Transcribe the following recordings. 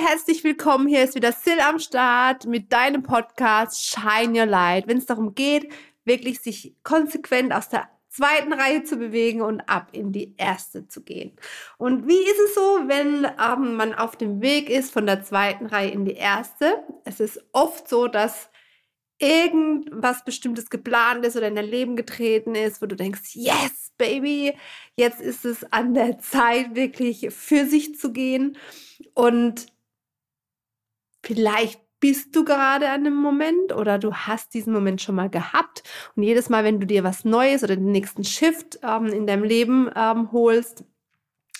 Herzlich willkommen. Hier ist wieder Sil am Start mit deinem Podcast Shine Your Light. Wenn es darum geht, wirklich sich konsequent aus der zweiten Reihe zu bewegen und ab in die erste zu gehen. Und wie ist es so, wenn ähm, man auf dem Weg ist von der zweiten Reihe in die erste? Es ist oft so, dass irgendwas Bestimmtes geplant ist oder in dein Leben getreten ist, wo du denkst, yes, baby, jetzt ist es an der Zeit, wirklich für sich zu gehen. Und Vielleicht bist du gerade an einem Moment oder du hast diesen Moment schon mal gehabt. Und jedes Mal, wenn du dir was Neues oder den nächsten Shift ähm, in deinem Leben ähm, holst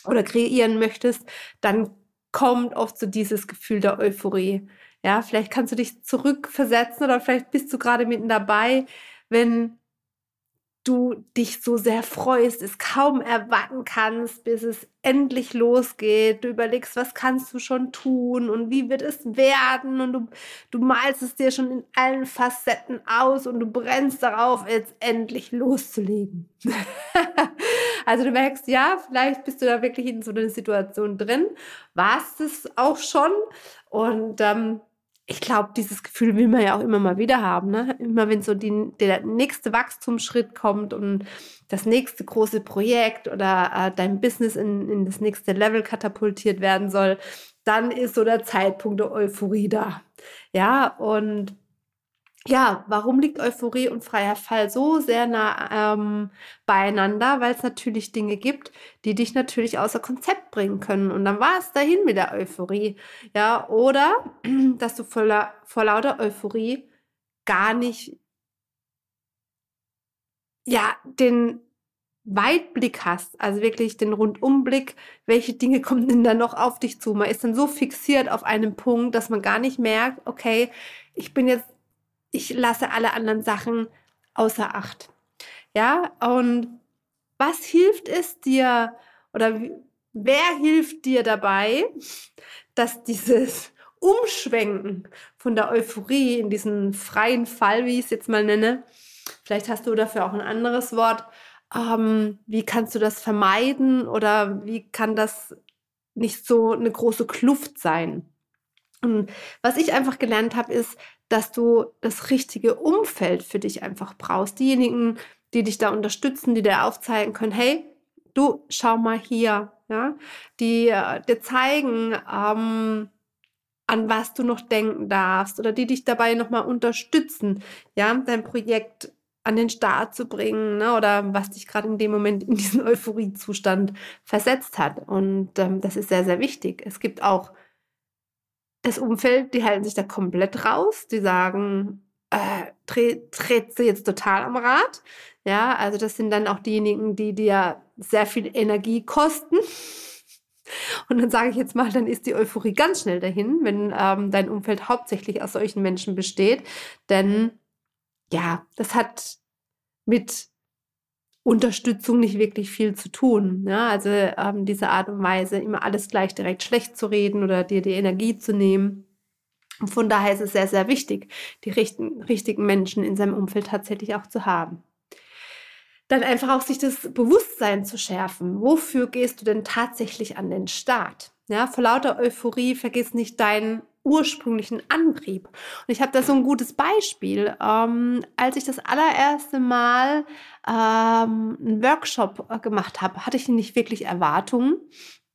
oder kreieren möchtest, dann kommt oft so dieses Gefühl der Euphorie. Ja, vielleicht kannst du dich zurückversetzen oder vielleicht bist du gerade mitten dabei, wenn du dich so sehr freust, es kaum erwarten kannst, bis es endlich losgeht. Du überlegst, was kannst du schon tun und wie wird es werden und du, du malst es dir schon in allen Facetten aus und du brennst darauf, jetzt endlich loszulegen. also du merkst, ja, vielleicht bist du da wirklich in so einer Situation drin, warst es auch schon und ähm, ich glaube, dieses Gefühl will man ja auch immer mal wieder haben. Ne? Immer wenn so die, der nächste Wachstumsschritt kommt und das nächste große Projekt oder äh, dein Business in, in das nächste Level katapultiert werden soll, dann ist so der Zeitpunkt der Euphorie da. Ja, und ja, warum liegt Euphorie und freier Fall so sehr nah ähm, beieinander? Weil es natürlich Dinge gibt, die dich natürlich außer Konzept bringen können. Und dann war es dahin mit der Euphorie. Ja, oder dass du voller, vor lauter Euphorie gar nicht, ja, den Weitblick hast, also wirklich den Rundumblick, welche Dinge kommen denn da noch auf dich zu? Man ist dann so fixiert auf einen Punkt, dass man gar nicht merkt, okay, ich bin jetzt ich lasse alle anderen Sachen außer Acht. Ja, und was hilft es dir oder wer hilft dir dabei, dass dieses Umschwenken von der Euphorie in diesen freien Fall, wie ich es jetzt mal nenne, vielleicht hast du dafür auch ein anderes Wort, ähm, wie kannst du das vermeiden oder wie kann das nicht so eine große Kluft sein? Und was ich einfach gelernt habe, ist, dass du das richtige Umfeld für dich einfach brauchst. Diejenigen, die dich da unterstützen, die dir aufzeigen können, hey, du schau mal hier, ja, die äh, dir zeigen, ähm, an was du noch denken darfst oder die dich dabei nochmal unterstützen, ja, dein Projekt an den Start zu bringen ne, oder was dich gerade in dem Moment in diesen Euphoriezustand versetzt hat. Und ähm, das ist sehr, sehr wichtig. Es gibt auch das Umfeld, die halten sich da komplett raus. Die sagen, äh, dreht sie jetzt total am Rad. Ja, also das sind dann auch diejenigen, die dir sehr viel Energie kosten. Und dann sage ich jetzt mal, dann ist die Euphorie ganz schnell dahin, wenn ähm, dein Umfeld hauptsächlich aus solchen Menschen besteht. Denn ja, das hat mit Unterstützung nicht wirklich viel zu tun. Ja, also ähm, diese Art und Weise, immer alles gleich direkt schlecht zu reden oder dir die Energie zu nehmen. Und von daher ist es sehr, sehr wichtig, die richten, richtigen Menschen in seinem Umfeld tatsächlich auch zu haben. Dann einfach auch sich das Bewusstsein zu schärfen. Wofür gehst du denn tatsächlich an den Start? Ja, vor lauter Euphorie vergiss nicht deinen ursprünglichen Antrieb. Und ich habe da so ein gutes Beispiel. Ähm, als ich das allererste Mal ähm, einen Workshop äh, gemacht habe, hatte ich nicht wirklich Erwartungen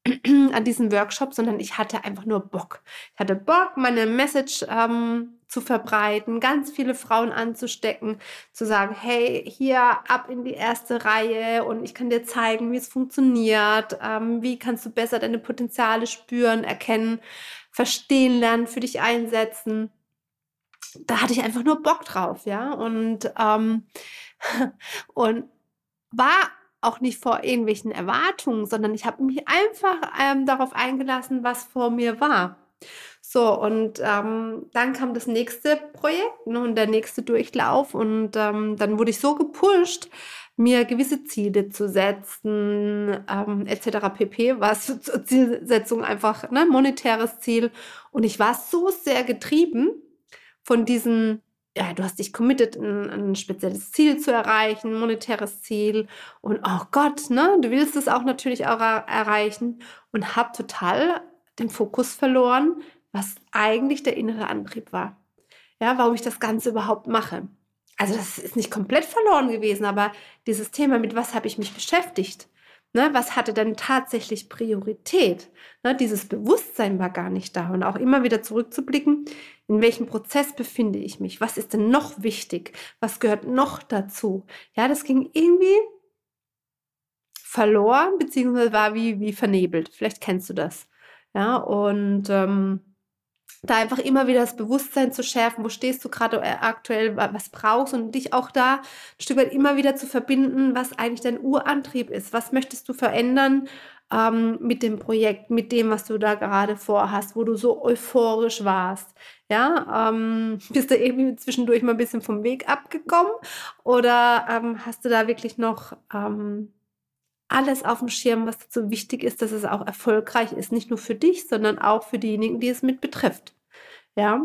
an diesen Workshop, sondern ich hatte einfach nur Bock. Ich hatte Bock, meine Message ähm, zu verbreiten, ganz viele Frauen anzustecken, zu sagen, hey, hier ab in die erste Reihe und ich kann dir zeigen, wie es funktioniert, ähm, wie kannst du besser deine Potenziale spüren, erkennen, verstehen lernen, für dich einsetzen. Da hatte ich einfach nur Bock drauf, ja. Und, ähm, und war auch nicht vor irgendwelchen Erwartungen, sondern ich habe mich einfach ähm, darauf eingelassen, was vor mir war. So, und ähm, dann kam das nächste Projekt ne, und der nächste Durchlauf und ähm, dann wurde ich so gepusht, mir gewisse Ziele zu setzen, ähm, etc. pp. Was zur Zielsetzung einfach ne, monetäres Ziel. Und ich war so sehr getrieben von diesen ja, du hast dich committed, ein, ein, spezielles Ziel zu erreichen, monetäres Ziel. Und oh Gott, ne, du willst es auch natürlich auch erreichen und hab total den Fokus verloren, was eigentlich der innere Antrieb war. Ja, warum ich das Ganze überhaupt mache. Also das ist nicht komplett verloren gewesen, aber dieses Thema, mit was habe ich mich beschäftigt? Ne, was hatte denn tatsächlich Priorität? Ne, dieses Bewusstsein war gar nicht da. Und auch immer wieder zurückzublicken, in welchem Prozess befinde ich mich? Was ist denn noch wichtig? Was gehört noch dazu? Ja, das ging irgendwie verloren, beziehungsweise war wie, wie vernebelt. Vielleicht kennst du das. Ja, und ähm, da einfach immer wieder das Bewusstsein zu schärfen, wo stehst du gerade äh, aktuell, was brauchst und dich auch da ein Stück weit immer wieder zu verbinden, was eigentlich dein Urantrieb ist. Was möchtest du verändern ähm, mit dem Projekt, mit dem, was du da gerade vorhast, wo du so euphorisch warst? Ja, ähm, bist du irgendwie zwischendurch mal ein bisschen vom Weg abgekommen oder ähm, hast du da wirklich noch ähm, alles auf dem Schirm, was dazu wichtig ist, dass es auch erfolgreich ist, nicht nur für dich, sondern auch für diejenigen, die es mit betrifft. Ja,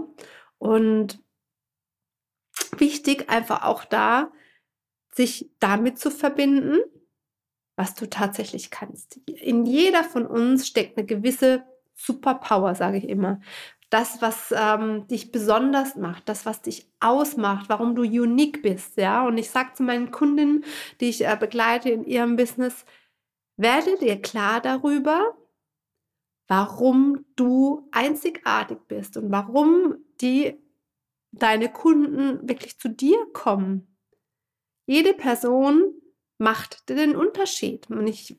und wichtig einfach auch da, sich damit zu verbinden, was du tatsächlich kannst. In jeder von uns steckt eine gewisse Superpower, sage ich immer. Das, was ähm, dich besonders macht, das, was dich ausmacht, warum du unique bist, ja. Und ich sage zu meinen Kundinnen, die ich äh, begleite in ihrem Business, werde dir klar darüber, warum du einzigartig bist und warum die deine Kunden wirklich zu dir kommen. Jede Person macht den Unterschied. Und ich,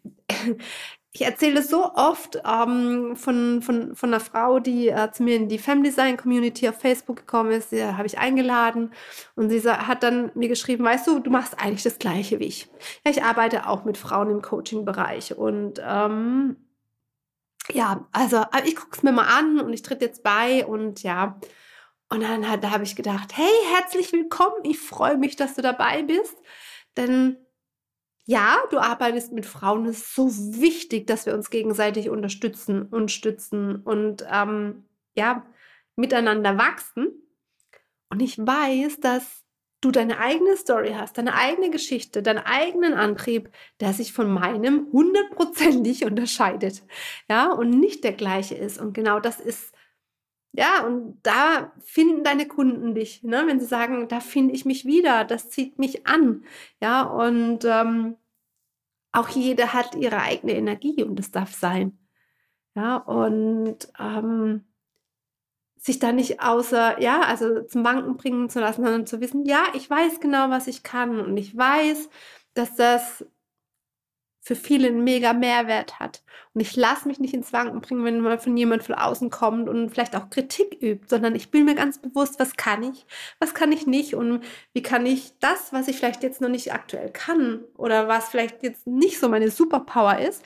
ich erzähle so oft ähm, von, von, von einer Frau, die äh, zu mir in die Family Design Community auf Facebook gekommen ist. Die habe ich eingeladen und sie hat dann mir geschrieben, weißt du, du machst eigentlich das Gleiche wie ich. Ja, ich arbeite auch mit Frauen im Coaching-Bereich und ähm, ja, also äh, ich gucke es mir mal an und ich tritt jetzt bei und ja, und dann da habe ich gedacht, hey, herzlich willkommen, ich freue mich, dass du dabei bist, denn ja, du arbeitest mit Frauen. Es ist so wichtig, dass wir uns gegenseitig unterstützen und stützen und ähm, ja, miteinander wachsen. Und ich weiß, dass du deine eigene Story hast, deine eigene Geschichte, deinen eigenen Antrieb, der sich von meinem hundertprozentig unterscheidet. Ja, und nicht der gleiche ist. Und genau das ist ja, und da finden deine Kunden dich, ne? wenn sie sagen, da finde ich mich wieder, das zieht mich an. Ja, und ähm, auch jede hat ihre eigene Energie und das darf sein. Ja, und ähm, sich da nicht außer, ja, also zum Banken bringen zu lassen, sondern zu wissen, ja, ich weiß genau, was ich kann und ich weiß, dass das für viele einen mega Mehrwert hat. Und ich lasse mich nicht ins Wanken bringen, wenn mal von jemand von außen kommt und vielleicht auch Kritik übt, sondern ich bin mir ganz bewusst, was kann ich, was kann ich nicht und wie kann ich das, was ich vielleicht jetzt noch nicht aktuell kann oder was vielleicht jetzt nicht so meine Superpower ist,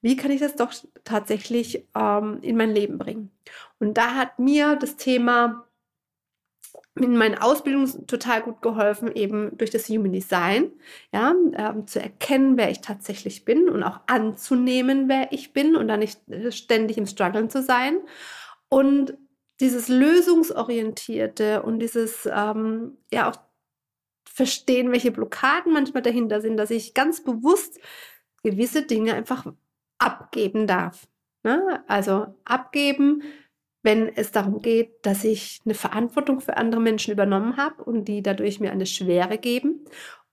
wie kann ich das doch tatsächlich ähm, in mein Leben bringen. Und da hat mir das Thema in meinen Ausbildungen total gut geholfen, eben durch das Human Design, ja, ähm, zu erkennen, wer ich tatsächlich bin und auch anzunehmen, wer ich bin und dann nicht äh, ständig im Struggeln zu sein. Und dieses lösungsorientierte und dieses, ähm, ja, auch verstehen, welche Blockaden manchmal dahinter sind, dass ich ganz bewusst gewisse Dinge einfach abgeben darf. Ne? Also abgeben, wenn es darum geht, dass ich eine Verantwortung für andere Menschen übernommen habe und die dadurch mir eine Schwere geben.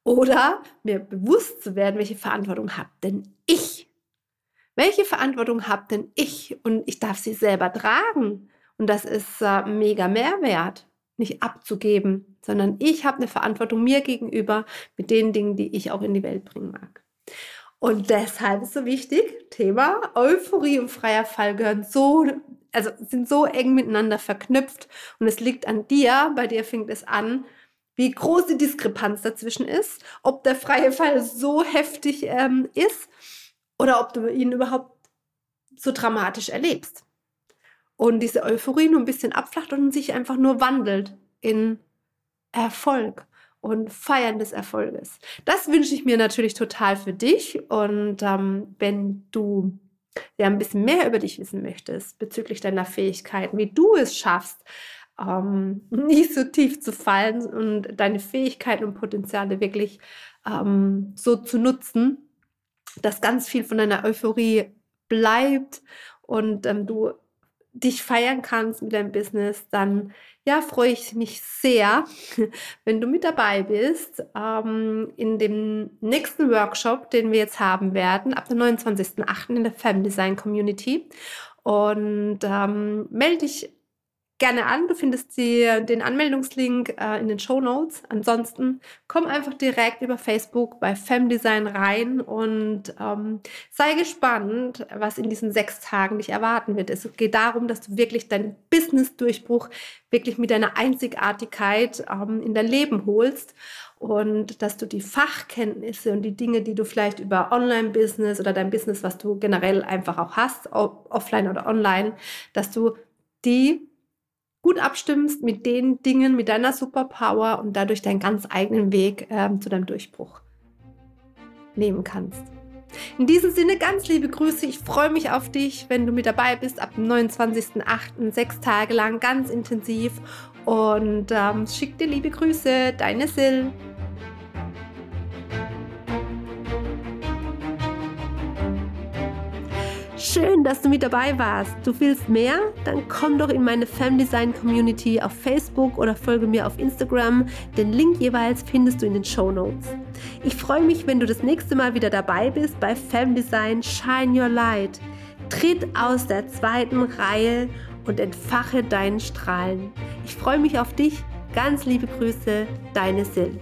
Oder mir bewusst zu werden, welche Verantwortung habe denn ich? Welche Verantwortung habe denn ich? Und ich darf sie selber tragen. Und das ist äh, mega Mehrwert, nicht abzugeben, sondern ich habe eine Verantwortung mir gegenüber mit den Dingen, die ich auch in die Welt bringen mag. Und deshalb ist so wichtig, Thema Euphorie und freier Fall gehören so also sind so eng miteinander verknüpft und es liegt an dir, bei dir fängt es an, wie groß die Diskrepanz dazwischen ist, ob der freie Fall so heftig ähm, ist oder ob du ihn überhaupt so dramatisch erlebst. Und diese Euphorie nur ein bisschen abflacht und sich einfach nur wandelt in Erfolg und Feiern des Erfolges. Das wünsche ich mir natürlich total für dich. Und ähm, wenn du ja ein bisschen mehr über dich wissen möchtest bezüglich deiner Fähigkeiten, wie du es schaffst, ähm, nicht so tief zu fallen und deine Fähigkeiten und Potenziale wirklich ähm, so zu nutzen, dass ganz viel von deiner Euphorie bleibt und ähm, du dich feiern kannst mit deinem Business, dann ja, freue ich mich sehr, wenn du mit dabei bist ähm, in dem nächsten Workshop, den wir jetzt haben werden, ab dem 29.08. in der Fem Design Community. Und ähm, melde dich gerne an. Du findest die, den Anmeldungslink äh, in den Show Notes. Ansonsten komm einfach direkt über Facebook bei Femdesign rein und ähm, sei gespannt, was in diesen sechs Tagen dich erwarten wird. Es geht darum, dass du wirklich deinen Business-Durchbruch wirklich mit deiner Einzigartigkeit ähm, in dein Leben holst und dass du die Fachkenntnisse und die Dinge, die du vielleicht über Online-Business oder dein Business, was du generell einfach auch hast, offline oder online, dass du die gut abstimmst mit den Dingen, mit deiner Superpower und dadurch deinen ganz eigenen Weg ähm, zu deinem Durchbruch nehmen kannst. In diesem Sinne ganz liebe Grüße. Ich freue mich auf dich, wenn du mit dabei bist ab dem 29.08. sechs Tage lang ganz intensiv und ähm, schick dir liebe Grüße, deine Sil. Schön, dass du mit dabei warst. Du willst mehr? Dann komm doch in meine Femdesign Community auf Facebook oder folge mir auf Instagram. Den Link jeweils findest du in den Show Notes. Ich freue mich, wenn du das nächste Mal wieder dabei bist bei Femdesign Shine Your Light. Tritt aus der zweiten Reihe und entfache deinen Strahlen. Ich freue mich auf dich. Ganz liebe Grüße, deine Sil.